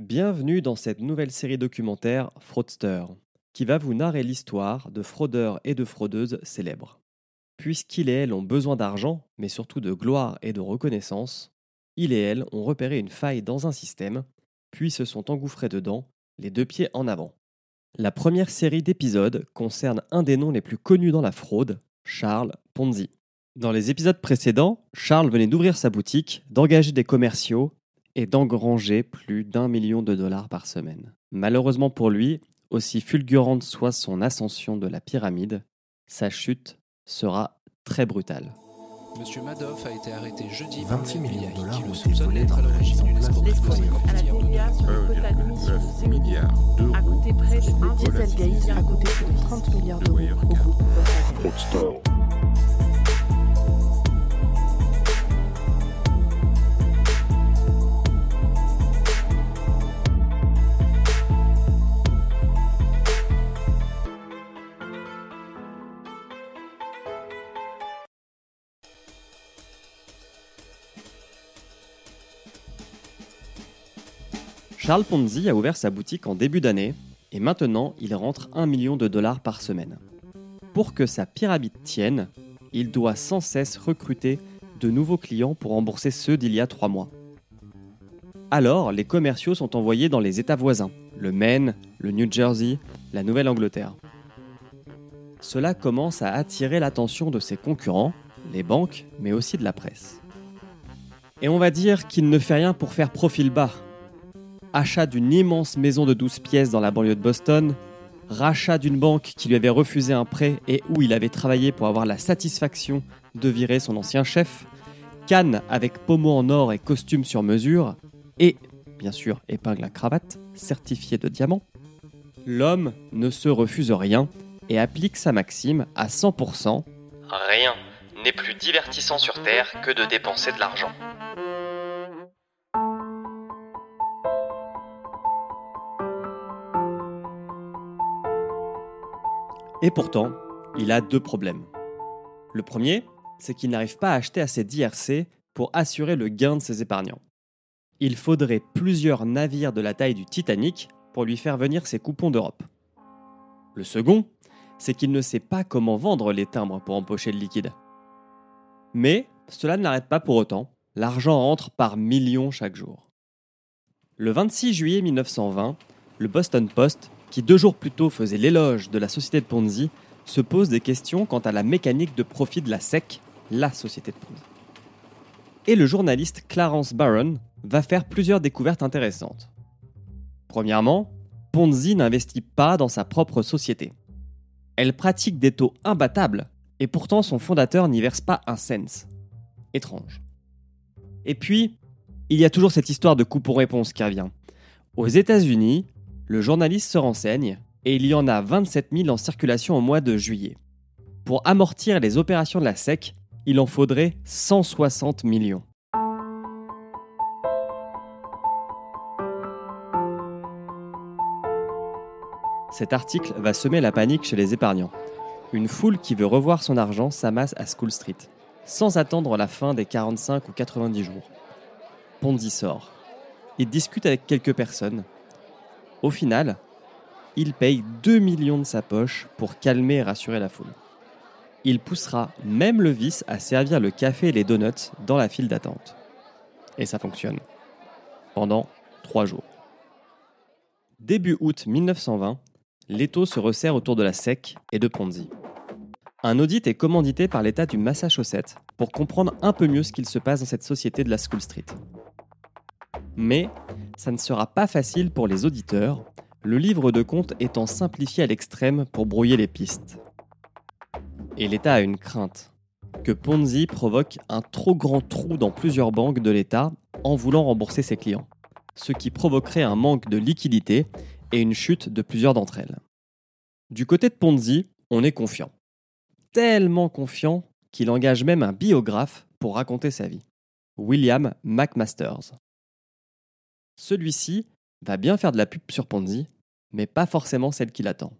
Bienvenue dans cette nouvelle série documentaire Fraudster, qui va vous narrer l'histoire de fraudeurs et de fraudeuses célèbres. Puisqu'il et elle ont besoin d'argent, mais surtout de gloire et de reconnaissance, il et elle ont repéré une faille dans un système, puis se sont engouffrés dedans, les deux pieds en avant. La première série d'épisodes concerne un des noms les plus connus dans la fraude, Charles Ponzi. Dans les épisodes précédents, Charles venait d'ouvrir sa boutique, d'engager des commerciaux et d'engranger plus d'un million de dollars par semaine. Malheureusement pour lui, aussi fulgurante soit son ascension de la pyramide, sa chute sera très brutale. Monsieur Madoff a été arrêté jeudi 26 par le millions de dollars le été soupçonne volés d'être à dans la l'origine d'une escroquerie à la TVA sur le quota de 6 milliards a coûté près de Dieselgate a coûté plus de 30 milliards d'euros. Au groupe Charles Ponzi a ouvert sa boutique en début d'année et maintenant il rentre 1 million de dollars par semaine. Pour que sa pyramide tienne, il doit sans cesse recruter de nouveaux clients pour rembourser ceux d'il y a 3 mois. Alors, les commerciaux sont envoyés dans les États voisins, le Maine, le New Jersey, la Nouvelle-Angleterre. Cela commence à attirer l'attention de ses concurrents, les banques, mais aussi de la presse. Et on va dire qu'il ne fait rien pour faire profil bas, achat d'une immense maison de 12 pièces dans la banlieue de Boston, rachat d'une banque qui lui avait refusé un prêt et où il avait travaillé pour avoir la satisfaction de virer son ancien chef, canne avec pommeau en or et costume sur mesure, et, bien sûr, épingle à cravate, certifié de diamant, l'homme ne se refuse rien et applique sa maxime à 100%. Rien n'est plus divertissant sur Terre que de dépenser de l'argent. Et pourtant, il a deux problèmes. Le premier, c'est qu'il n'arrive pas à acheter assez d'IRC pour assurer le gain de ses épargnants. Il faudrait plusieurs navires de la taille du Titanic pour lui faire venir ses coupons d'Europe. Le second, c'est qu'il ne sait pas comment vendre les timbres pour empocher le liquide. Mais cela ne l'arrête pas pour autant, l'argent rentre par millions chaque jour. Le 26 juillet 1920, le Boston Post qui deux jours plus tôt faisait l'éloge de la société de Ponzi, se pose des questions quant à la mécanique de profit de la SEC, la société de Ponzi. Et le journaliste Clarence Barron va faire plusieurs découvertes intéressantes. Premièrement, Ponzi n'investit pas dans sa propre société. Elle pratique des taux imbattables, et pourtant son fondateur n'y verse pas un cent. Étrange. Et puis, il y a toujours cette histoire de coupon-réponse qui revient. Aux États-Unis, le journaliste se renseigne et il y en a 27 000 en circulation au mois de juillet. Pour amortir les opérations de la SEC, il en faudrait 160 millions. Cet article va semer la panique chez les épargnants. Une foule qui veut revoir son argent s'amasse à School Street, sans attendre la fin des 45 ou 90 jours. Ponzi sort. Il discute avec quelques personnes, au final, il paye 2 millions de sa poche pour calmer et rassurer la foule. Il poussera même le vice à servir le café et les donuts dans la file d'attente. Et ça fonctionne. Pendant 3 jours. Début août 1920, l'étau se resserre autour de la SEC et de Ponzi. Un audit est commandité par l'État du Massachusetts pour comprendre un peu mieux ce qu'il se passe dans cette société de la School Street. Mais ça ne sera pas facile pour les auditeurs, le livre de compte étant simplifié à l'extrême pour brouiller les pistes. Et l'État a une crainte, que Ponzi provoque un trop grand trou dans plusieurs banques de l'État en voulant rembourser ses clients. ce qui provoquerait un manque de liquidité et une chute de plusieurs d'entre elles. Du côté de Ponzi, on est confiant. Tellement confiant qu'il engage même un biographe pour raconter sa vie, William McMasters. Celui-ci va bien faire de la pub sur Ponzi, mais pas forcément celle qu'il attend.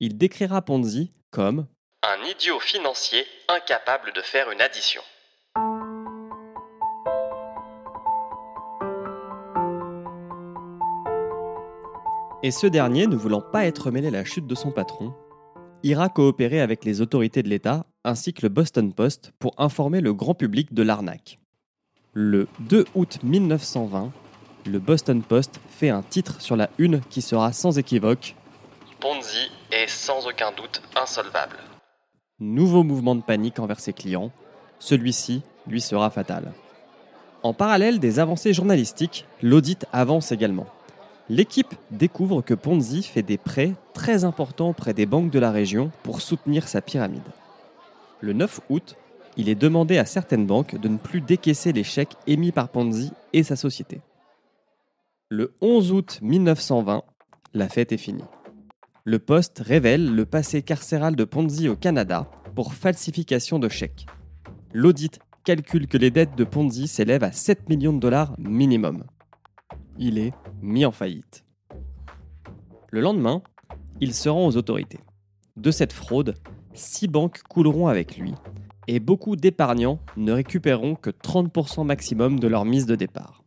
Il décrira Ponzi comme un idiot financier incapable de faire une addition. Et ce dernier, ne voulant pas être mêlé à la chute de son patron, ira coopérer avec les autorités de l'État ainsi que le Boston Post pour informer le grand public de l'arnaque. Le 2 août 1920, le Boston Post fait un titre sur la une qui sera sans équivoque Ponzi est sans aucun doute insolvable. Nouveau mouvement de panique envers ses clients, celui-ci lui sera fatal. En parallèle des avancées journalistiques, l'audit avance également. L'équipe découvre que Ponzi fait des prêts très importants auprès des banques de la région pour soutenir sa pyramide. Le 9 août, il est demandé à certaines banques de ne plus décaisser les chèques émis par Ponzi et sa société. Le 11 août 1920, la fête est finie. Le Poste révèle le passé carcéral de Ponzi au Canada pour falsification de chèques. L'audit calcule que les dettes de Ponzi s'élèvent à 7 millions de dollars minimum. Il est mis en faillite. Le lendemain, il se rend aux autorités. De cette fraude, six banques couleront avec lui et beaucoup d'épargnants ne récupéreront que 30% maximum de leur mise de départ.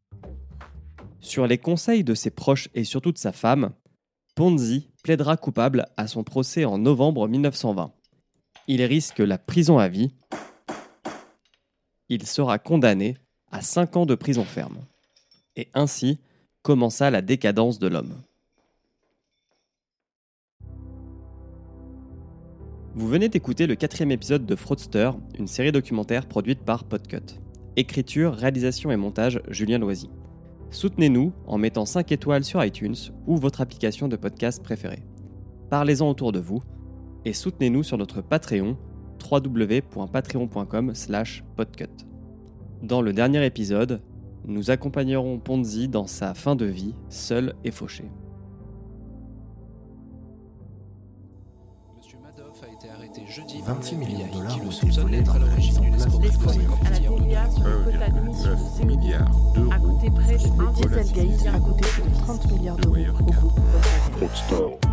Sur les conseils de ses proches et surtout de sa femme, Ponzi plaidera coupable à son procès en novembre 1920. Il risque la prison à vie. Il sera condamné à 5 ans de prison ferme. Et ainsi commença la décadence de l'homme. Vous venez d'écouter le quatrième épisode de Fraudster, une série documentaire produite par Podcut. Écriture, réalisation et montage, Julien Loisy. Soutenez-nous en mettant 5 étoiles sur iTunes ou votre application de podcast préférée. Parlez-en autour de vous et soutenez-nous sur notre Patreon www.patreon.com/podcut. Dans le dernier épisode, nous accompagnerons Ponzi dans sa fin de vie, seul et fauché. 26 milliards de dollars ont été volés dans l'origine d'une escroquerie à la DIA sur le quota d'émission de 6 milliards d'euros. À côté près de Dieselgate, à côté de 30 milliards d'euros. au groupe Volkswagen.